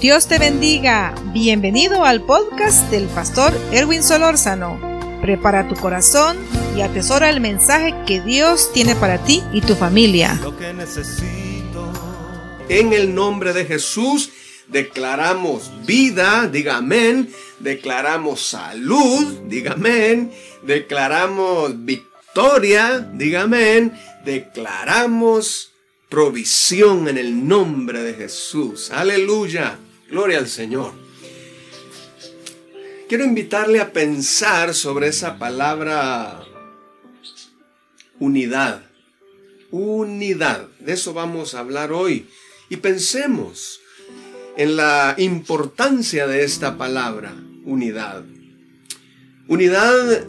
Dios te bendiga. Bienvenido al podcast del pastor Erwin Solórzano. Prepara tu corazón y atesora el mensaje que Dios tiene para ti y tu familia. Lo que necesito. En el nombre de Jesús declaramos vida, diga amén. Declaramos salud, diga amén. Declaramos victoria, diga amén. Declaramos provisión en el nombre de Jesús. Aleluya. Gloria al Señor. Quiero invitarle a pensar sobre esa palabra unidad. Unidad. De eso vamos a hablar hoy. Y pensemos en la importancia de esta palabra, unidad. Unidad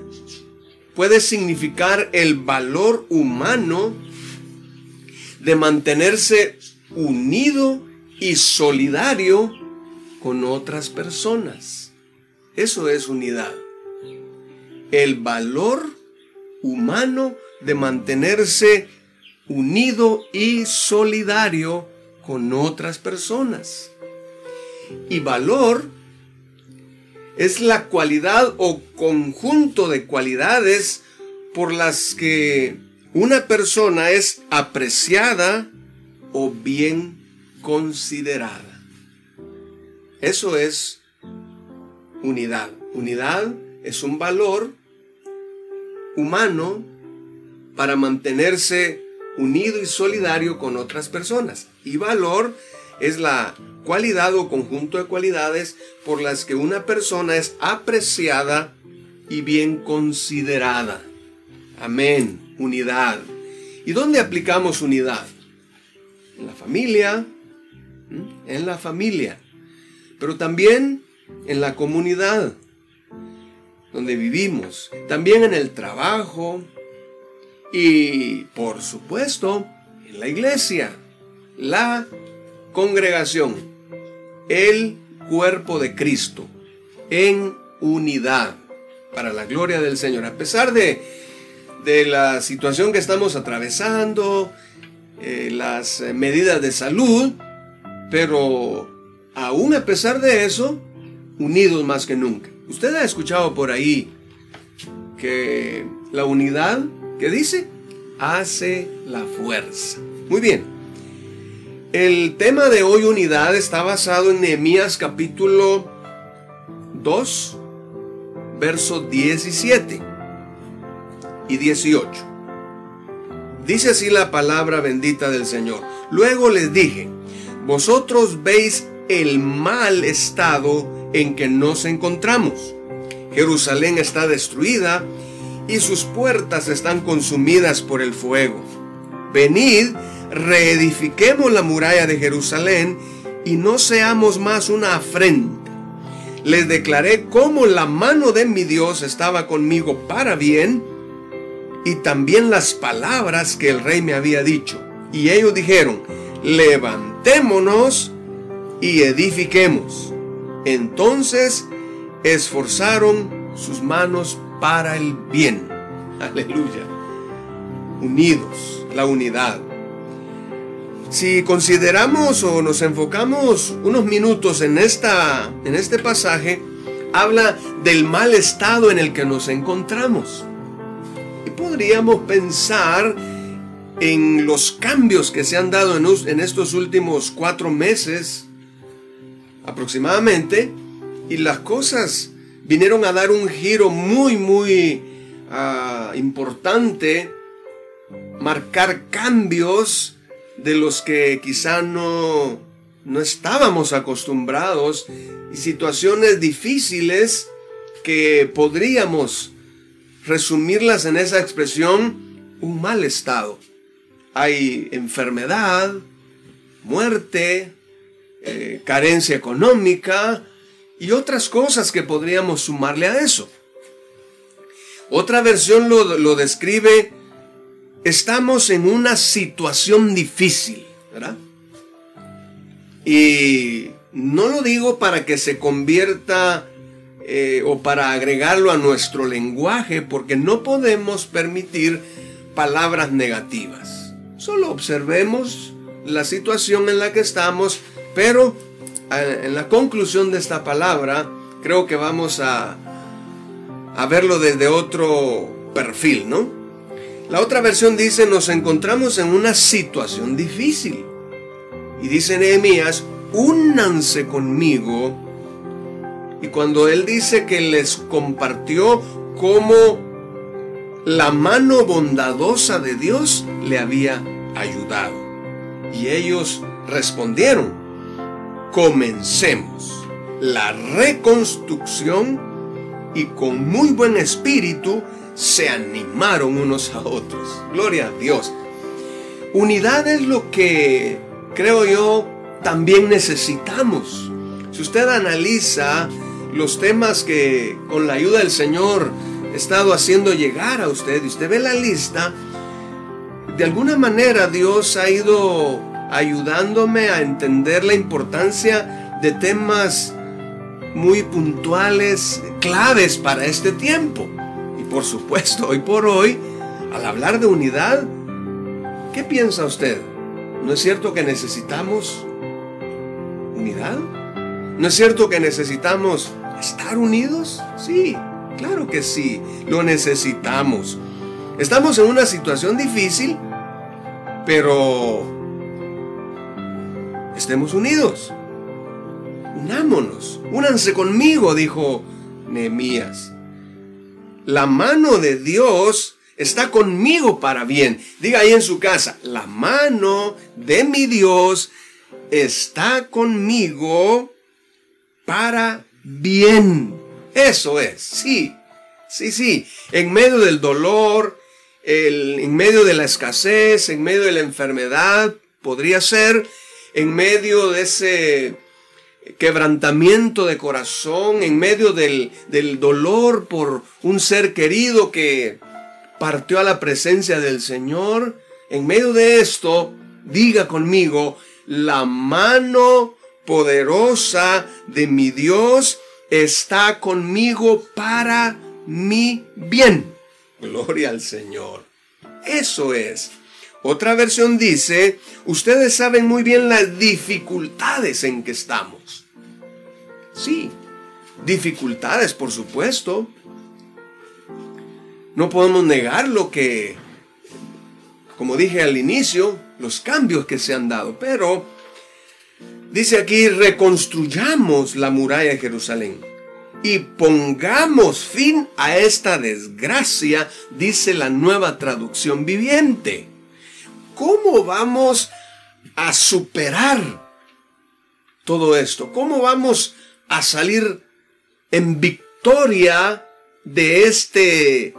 puede significar el valor humano de mantenerse unido y solidario con otras personas. Eso es unidad. El valor humano de mantenerse unido y solidario con otras personas. Y valor es la cualidad o conjunto de cualidades por las que una persona es apreciada o bien considerada. Eso es unidad. Unidad es un valor humano para mantenerse unido y solidario con otras personas. Y valor es la cualidad o conjunto de cualidades por las que una persona es apreciada y bien considerada. Amén. Unidad. ¿Y dónde aplicamos unidad? En la familia. En la familia pero también en la comunidad donde vivimos, también en el trabajo y, por supuesto, en la iglesia, la congregación, el cuerpo de Cristo, en unidad, para la gloria del Señor. A pesar de, de la situación que estamos atravesando, eh, las medidas de salud, pero aún a pesar de eso, unidos más que nunca. Usted ha escuchado por ahí que la unidad, ¿qué dice? Hace la fuerza. Muy bien. El tema de hoy, unidad, está basado en Nehemías capítulo 2, versos 17 y 18. Dice así la palabra bendita del Señor. Luego les dije, vosotros veis el mal estado en que nos encontramos. Jerusalén está destruida y sus puertas están consumidas por el fuego. Venid, reedifiquemos la muralla de Jerusalén y no seamos más una afrenta. Les declaré cómo la mano de mi Dios estaba conmigo para bien y también las palabras que el rey me había dicho. Y ellos dijeron, levantémonos y edifiquemos. Entonces esforzaron sus manos para el bien. Aleluya. Unidos, la unidad. Si consideramos o nos enfocamos unos minutos en, esta, en este pasaje, habla del mal estado en el que nos encontramos. Y podríamos pensar en los cambios que se han dado en, en estos últimos cuatro meses aproximadamente, y las cosas vinieron a dar un giro muy, muy uh, importante, marcar cambios de los que quizá no, no estábamos acostumbrados y situaciones difíciles que podríamos resumirlas en esa expresión, un mal estado. Hay enfermedad, muerte, eh, carencia económica y otras cosas que podríamos sumarle a eso. Otra versión lo, lo describe, estamos en una situación difícil, ¿verdad? Y no lo digo para que se convierta eh, o para agregarlo a nuestro lenguaje, porque no podemos permitir palabras negativas. Solo observemos la situación en la que estamos pero en la conclusión de esta palabra, creo que vamos a, a verlo desde otro perfil, ¿no? La otra versión dice, nos encontramos en una situación difícil. Y dice Nehemías, únanse conmigo. Y cuando él dice que les compartió cómo la mano bondadosa de Dios le había ayudado. Y ellos respondieron, comencemos la reconstrucción y con muy buen espíritu se animaron unos a otros. Gloria a Dios. Unidad es lo que creo yo también necesitamos. Si usted analiza los temas que con la ayuda del Señor he estado haciendo llegar a usted y usted ve la lista, de alguna manera Dios ha ido ayudándome a entender la importancia de temas muy puntuales, claves para este tiempo. Y por supuesto, hoy por hoy, al hablar de unidad, ¿qué piensa usted? ¿No es cierto que necesitamos unidad? ¿No es cierto que necesitamos estar unidos? Sí, claro que sí, lo necesitamos. Estamos en una situación difícil, pero estemos unidos. Unámonos, únanse conmigo, dijo Nehemías. La mano de Dios está conmigo para bien. Diga ahí en su casa, la mano de mi Dios está conmigo para bien. Eso es, sí, sí, sí. En medio del dolor, en medio de la escasez, en medio de la enfermedad, podría ser, en medio de ese quebrantamiento de corazón, en medio del, del dolor por un ser querido que partió a la presencia del Señor, en medio de esto, diga conmigo, la mano poderosa de mi Dios está conmigo para mi bien. Gloria al Señor. Eso es. Otra versión dice, ustedes saben muy bien las dificultades en que estamos. Sí, dificultades, por supuesto. No podemos negar lo que, como dije al inicio, los cambios que se han dado, pero dice aquí, reconstruyamos la muralla de Jerusalén y pongamos fin a esta desgracia, dice la nueva traducción viviente. ¿Cómo vamos a superar todo esto? ¿Cómo vamos a salir en victoria de este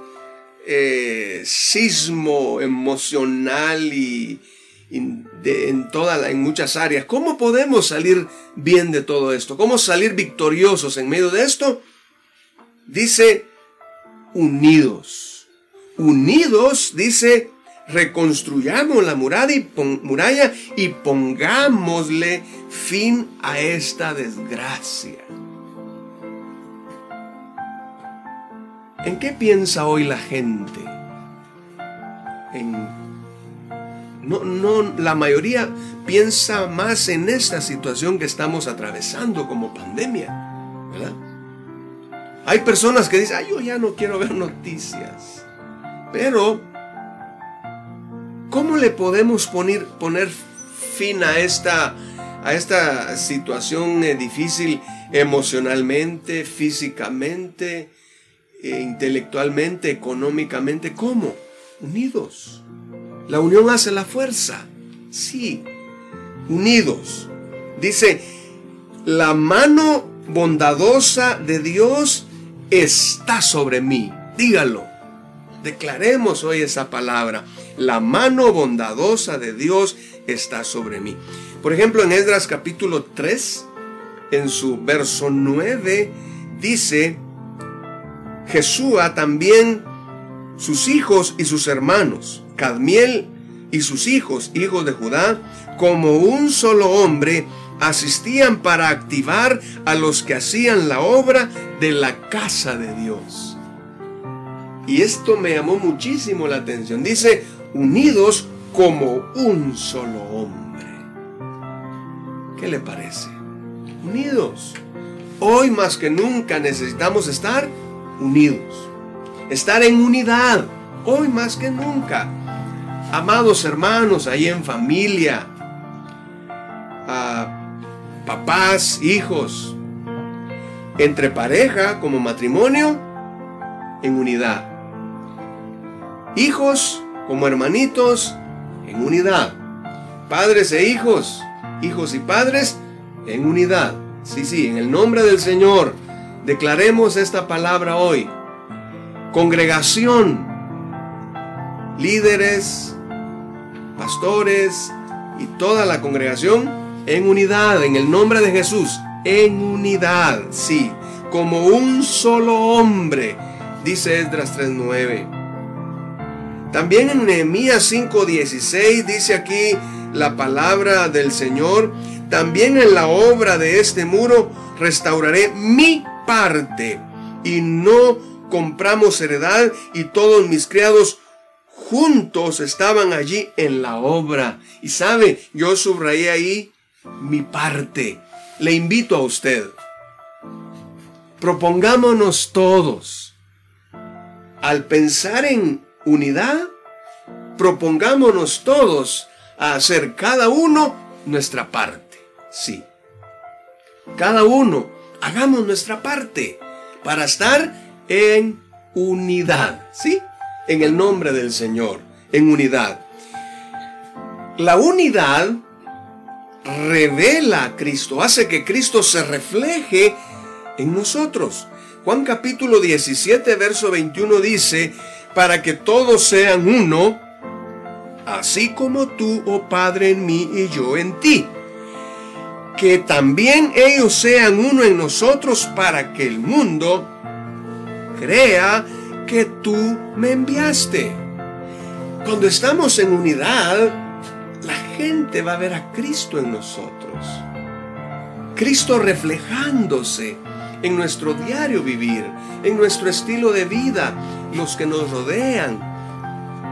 eh, sismo emocional y, en, en muchas áreas. ¿Cómo podemos salir bien de todo esto? ¿Cómo salir victoriosos en medio de esto? Dice, unidos. Unidos, dice, reconstruyamos la muralla y, muralla y pongámosle fin a esta desgracia. ¿En qué piensa hoy la gente? En no, no, la mayoría piensa más en esta situación que estamos atravesando como pandemia, ¿verdad? Hay personas que dicen, ay, yo ya no quiero ver noticias. Pero, ¿cómo le podemos poner, poner fin a esta, a esta situación eh, difícil emocionalmente, físicamente, eh, intelectualmente, económicamente? ¿Cómo? Unidos. La unión hace la fuerza. Sí, unidos. Dice, la mano bondadosa de Dios está sobre mí. Dígalo. Declaremos hoy esa palabra. La mano bondadosa de Dios está sobre mí. Por ejemplo, en Esdras capítulo 3, en su verso 9, dice, Jesúa también sus hijos y sus hermanos, Cadmiel y sus hijos, hijos de Judá, como un solo hombre, asistían para activar a los que hacían la obra de la casa de Dios. Y esto me llamó muchísimo la atención. Dice, unidos como un solo hombre. ¿Qué le parece? unidos. Hoy más que nunca necesitamos estar unidos. Estar en unidad. Hoy más que nunca. Amados hermanos, ahí en familia. papás, hijos. Entre pareja como matrimonio. En unidad. Hijos como hermanitos. En unidad. Padres e hijos. Hijos y padres en unidad. Sí, sí, en el nombre del Señor, declaremos esta palabra hoy. Congregación, líderes, pastores y toda la congregación en unidad, en el nombre de Jesús, en unidad, sí, como un solo hombre, dice Esdras 3.9. También en Nehemías 5.16 dice aquí la palabra del Señor, también en la obra de este muro restauraré mi parte y no compramos heredad y todos mis criados juntos estaban allí en la obra. Y sabe, yo subrayé ahí mi parte. Le invito a usted. Propongámonos todos. Al pensar en unidad, propongámonos todos a hacer cada uno nuestra parte. Sí. Cada uno, hagamos nuestra parte para estar en unidad. ¿Sí? En el nombre del Señor, en unidad. La unidad revela a Cristo, hace que Cristo se refleje en nosotros. Juan capítulo 17, verso 21 dice, para que todos sean uno, así como tú, oh Padre, en mí y yo en ti que también ellos sean uno en nosotros para que el mundo crea que tú me enviaste. Cuando estamos en unidad, la gente va a ver a Cristo en nosotros. Cristo reflejándose en nuestro diario vivir, en nuestro estilo de vida, los que nos rodean,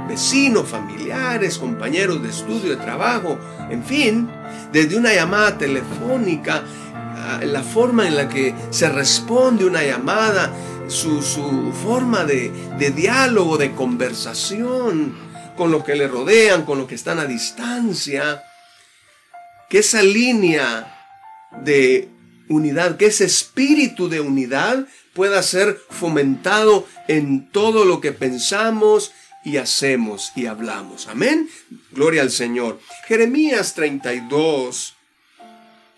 vecinos, familiares, compañeros de estudio, de trabajo, en fin, desde una llamada telefónica, ah, la forma en la que se responde una llamada, su, forma de, de diálogo, de conversación con los que le rodean, con los que están a distancia, que esa línea de unidad, que ese espíritu de unidad pueda ser fomentado en todo lo que pensamos y hacemos y hablamos. Amén. Gloria al Señor. Jeremías 32,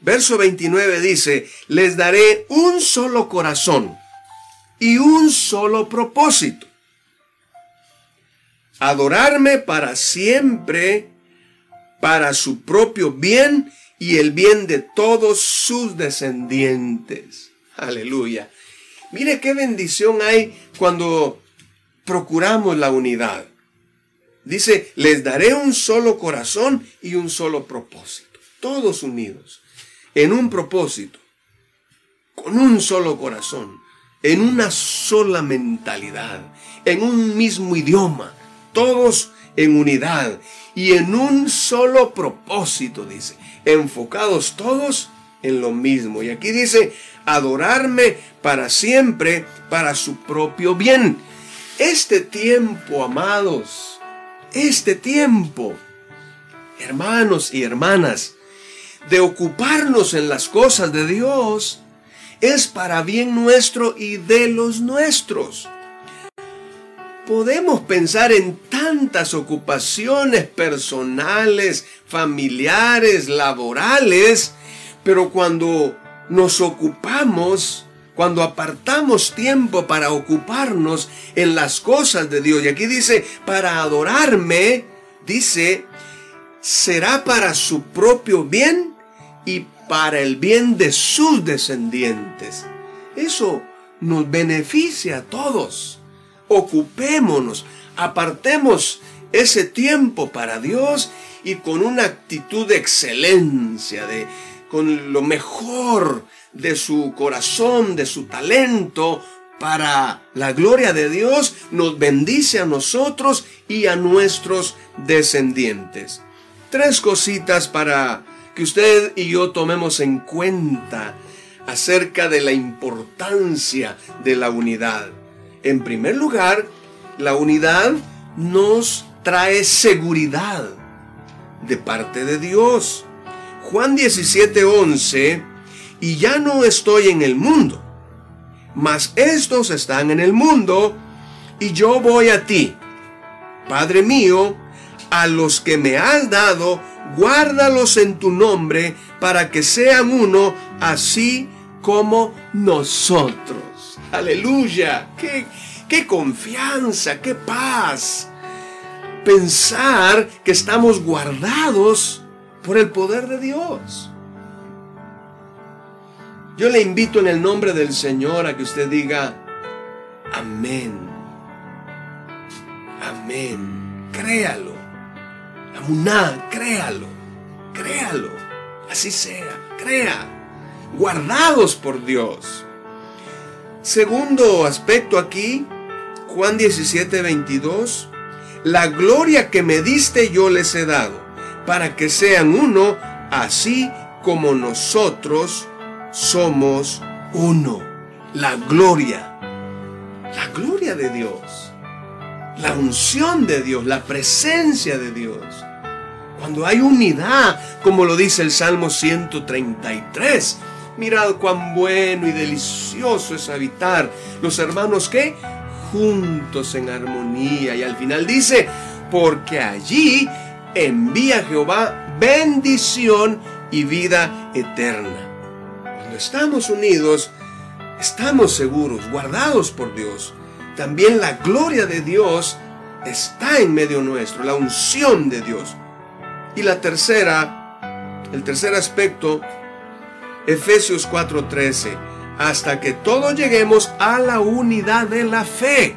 verso 29 dice, les daré un solo corazón y un solo propósito. Adorarme para siempre, para su propio bien y el bien de todos sus descendientes. Aleluya. Mire qué bendición hay cuando procuramos la unidad. Dice, les daré un solo corazón y un solo propósito. Todos unidos, en un propósito, con un solo corazón, en una sola mentalidad, en un mismo idioma, todos en unidad y en un solo propósito, dice, enfocados todos en lo mismo. Y aquí dice, adorarme para siempre, para su propio bien este tiempo, amados, este tiempo, hermanos y hermanas, de ocuparnos en las cosas de Dios, es para bien nuestro y de los nuestros. Podemos pensar en tantas ocupaciones personales, familiares, laborales, pero cuando nos ocupamos cuando apartamos tiempo para ocuparnos en las cosas de Dios. Y aquí dice, para adorarme, dice, será para su propio bien y para el bien de sus descendientes. Eso nos beneficia a todos. Ocupémonos, apartemos ese tiempo para Dios y con una actitud de excelencia, de con lo mejor de su corazón, de su talento, para la gloria de Dios, nos bendice a nosotros y a nuestros descendientes. Tres cositas para que usted y yo tomemos en cuenta acerca de la importancia de la unidad. En primer lugar, la unidad nos trae seguridad de parte de Dios. Juan 17:11, y ya no estoy en el mundo, mas estos están en el mundo, y yo voy a ti. Padre mío, a los que me has dado, guárdalos en tu nombre, para que sean uno, así como nosotros. Aleluya. Qué, qué confianza, qué paz. Pensar que estamos guardados por el poder de Dios. Yo le invito en el nombre del Señor a que usted diga, amén. Amén. Créalo. Amuná, créalo. Créalo. Así sea. Crea. Guardados por Dios. Segundo aspecto aquí, Juan 17, 22. La gloria que me diste yo les he dado, para que sean uno, así como nosotros somos uno. La gloria. La gloria de Dios. La unción de Dios, la presencia de Dios. Cuando hay unidad, como lo dice el Salmo 133, mirad cuán bueno y delicioso es habitar los hermanos que juntos en armonía. Y al final dice, porque allí envía Jehová bendición y vida eterna. Cuando estamos unidos, estamos seguros, guardados por Dios. También la gloria de Dios está en medio nuestro, la unción de Dios. Y la tercera, el tercer aspecto, Efesios 4:13 hasta que todos lleguemos a la unidad de la fe.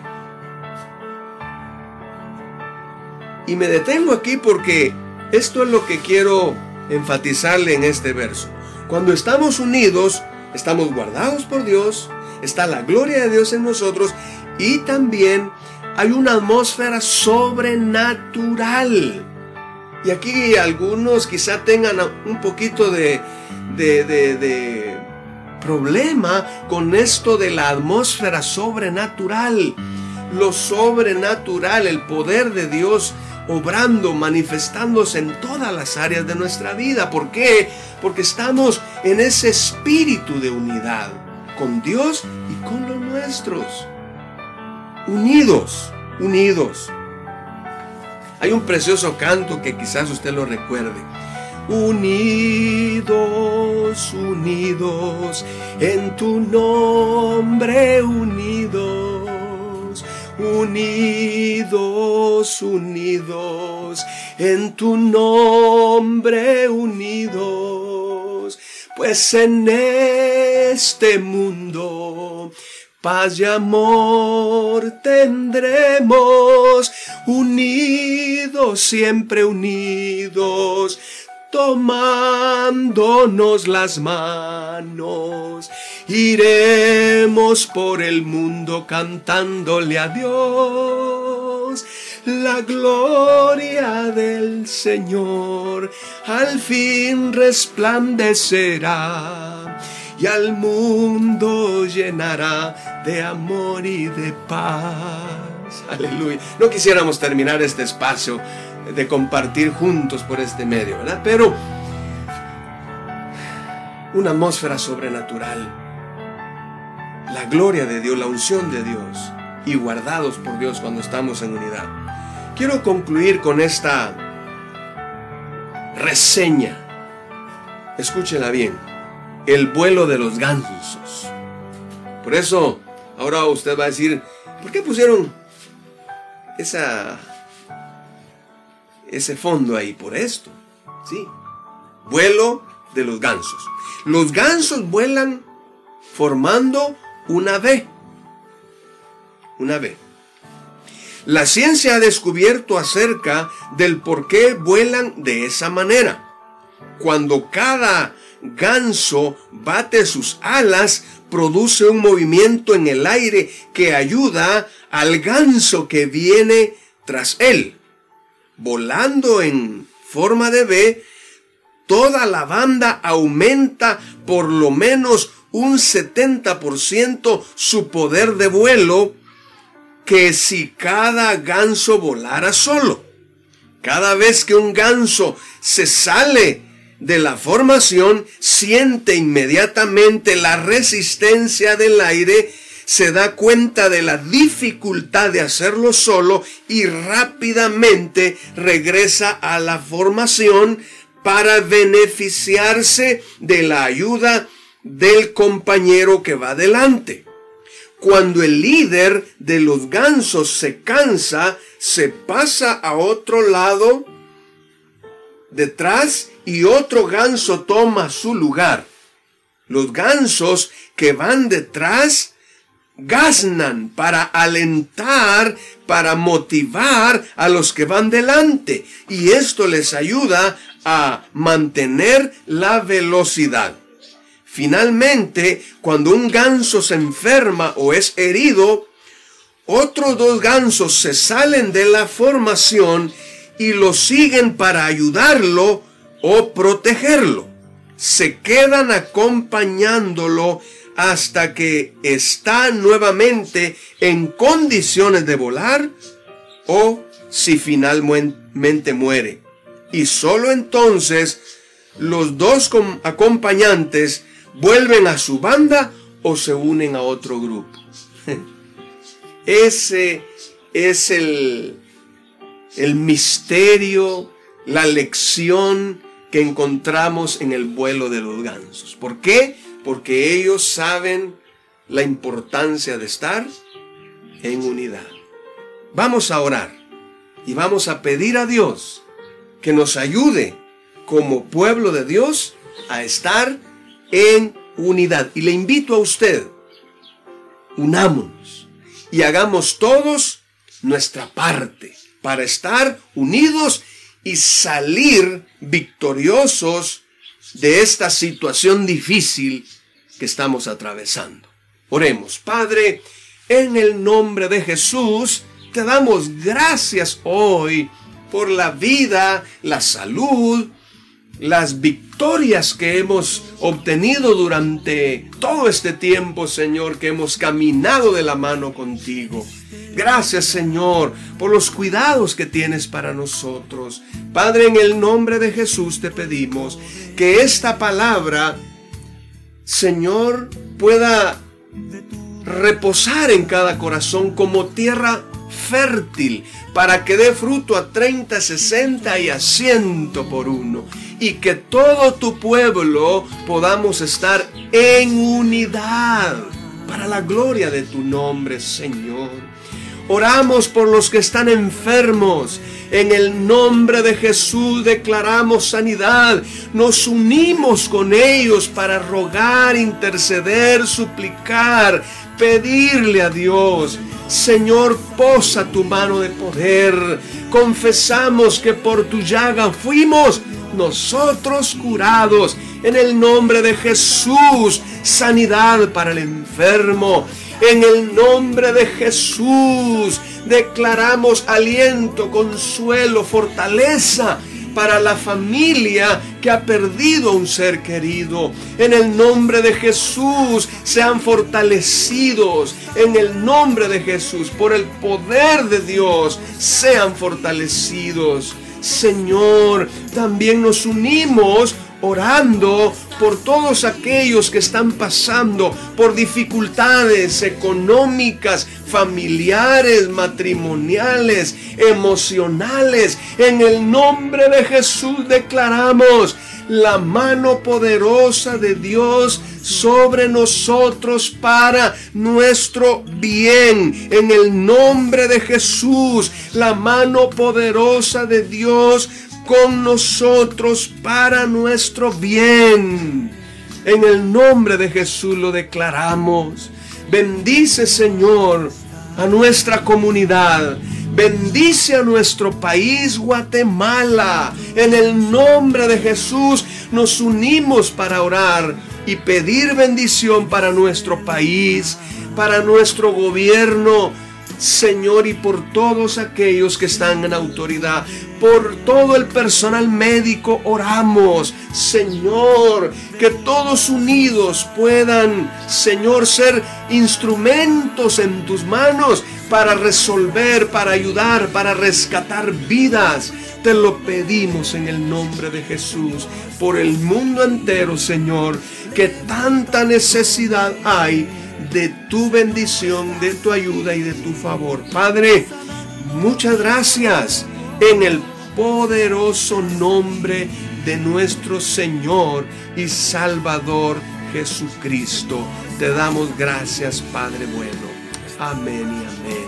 Y me detengo aquí porque esto es lo que quiero enfatizarle en este verso. Cuando estamos unidos, estamos guardados por Dios, está la gloria de Dios en nosotros y también hay una atmósfera sobrenatural. Y aquí algunos quizá tengan un poquito de, problema con esto de la atmósfera sobrenatural. Lo sobrenatural, el poder de Dios obrando, manifestándose en todas las áreas de nuestra vida. ¿Por qué? Porque estamos en ese espíritu de unidad con Dios y con los nuestros. Unidos, unidos. Hay un precioso canto que quizás usted lo recuerde unidos, unidos, en tu nombre unidos, unidos, unidos, en tu nombre unidos, pues en este mundo paz y amor tendremos, unidos, siempre unidos, tomándonos las manos, iremos por el mundo cantándole a Dios. La gloria del Señor al fin resplandecerá y al mundo llenará de amor y de paz. Aleluya. No quisiéramos terminar este espacio de compartir juntos por este medio, ¿verdad? Pero una atmósfera sobrenatural, la gloria de Dios, la unción de Dios y guardados por Dios cuando estamos en unidad. Quiero concluir con esta reseña. Escúchela bien. El vuelo de los gansos. Por eso, ahora usted va a decir, ¿por qué pusieron esa ese fondo ahí por esto. ¿sí? Vuelo de los gansos. Los gansos vuelan formando una V. Una V. La ciencia ha descubierto acerca del por qué vuelan de esa manera. Cuando cada ganso bate sus alas, produce un movimiento en el aire que ayuda al ganso que viene tras él volando en forma de B, toda la banda aumenta por lo menos un 70% su poder de vuelo que si cada ganso volara solo. Cada vez que un ganso se sale de la formación, siente inmediatamente la resistencia del aire, se da cuenta de la dificultad de hacerlo solo y rápidamente regresa a la formación para beneficiarse de la ayuda del compañero que va delante. Cuando el líder de los gansos se cansa, se pasa a otro lado detrás y otro ganso toma su lugar. Los gansos que van detrás gaznan para alentar, para motivar a los que van delante. Y esto les ayuda a mantener la velocidad. Finalmente, cuando un ganso se enferma o es herido, otros dos gansos se salen de la formación y lo siguen para ayudarlo o protegerlo. Se quedan acompañándolo hasta que está nuevamente en condiciones de volar o si finalmente muere. Y solo entonces los dos acompañantes vuelven a su banda o se unen a otro grupo. Ese es el, el misterio, la lección que encontramos en el vuelo de los gansos. ¿Por qué? Porque ellos saben la importancia de estar en unidad. Vamos a orar y vamos a pedir a Dios que nos ayude como pueblo de Dios a estar en unidad. Y le invito a usted, unámonos y hagamos todos nuestra parte para estar unidos y salir victoriosos de esta situación difícil que estamos atravesando. Oremos, Padre, en el nombre de Jesús, te damos gracias hoy por la vida, la salud, las victorias que hemos obtenido durante todo este tiempo, Señor, que hemos caminado de la mano contigo. Gracias, Señor, por los cuidados que tienes para nosotros. Padre, en el nombre de Jesús te pedimos que esta palabra, Señor, pueda reposar en cada corazón como tierra fértil para que dé fruto a 30, 60 y a 100 por uno y que todo tu pueblo podamos estar en unidad para la gloria de tu nombre, Señor. Oramos por los que están enfermos. En el nombre de Jesús declaramos sanidad. Nos unimos con ellos para rogar, interceder, suplicar, pedirle a Dios. Señor, posa tu mano de poder. Confesamos que por tu llaga fuimos nosotros curados. En el nombre de Jesús, sanidad para el enfermo. En el nombre de Jesús, declaramos aliento, consuelo, fortaleza para la familia que ha perdido un ser querido. En el nombre de Jesús sean fortalecidos. En el nombre de Jesús, por el poder de Dios, sean fortalecidos. Señor, también nos unimos orando por todos aquellos que están pasando por dificultades económicas, familiares, matrimoniales, emocionales. En el nombre de Jesús declaramos la mano poderosa de Dios sobre nosotros para nuestro bien. En el nombre de Jesús, la mano poderosa de Dios con nosotros para nuestro bien. En el nombre de Jesús lo declaramos. Bendice Señor a nuestra comunidad. Bendice a nuestro país Guatemala. En el nombre de Jesús nos unimos para orar y pedir bendición para nuestro país, para nuestro gobierno, Señor, y por todos aquellos que están en autoridad, por todo el personal médico, oramos, Señor, que todos unidos puedan, Señor, ser instrumentos en tus manos para resolver, para ayudar, para rescatar vidas. Te lo pedimos en el nombre de Jesús, por el mundo entero, Señor, que tanta necesidad hay de tu bendición, de tu ayuda y de tu favor. Padre, muchas gracias en el poderoso nombre de nuestro Señor y Salvador Jesucristo. Te damos gracias, Padre bueno. Amén y amén.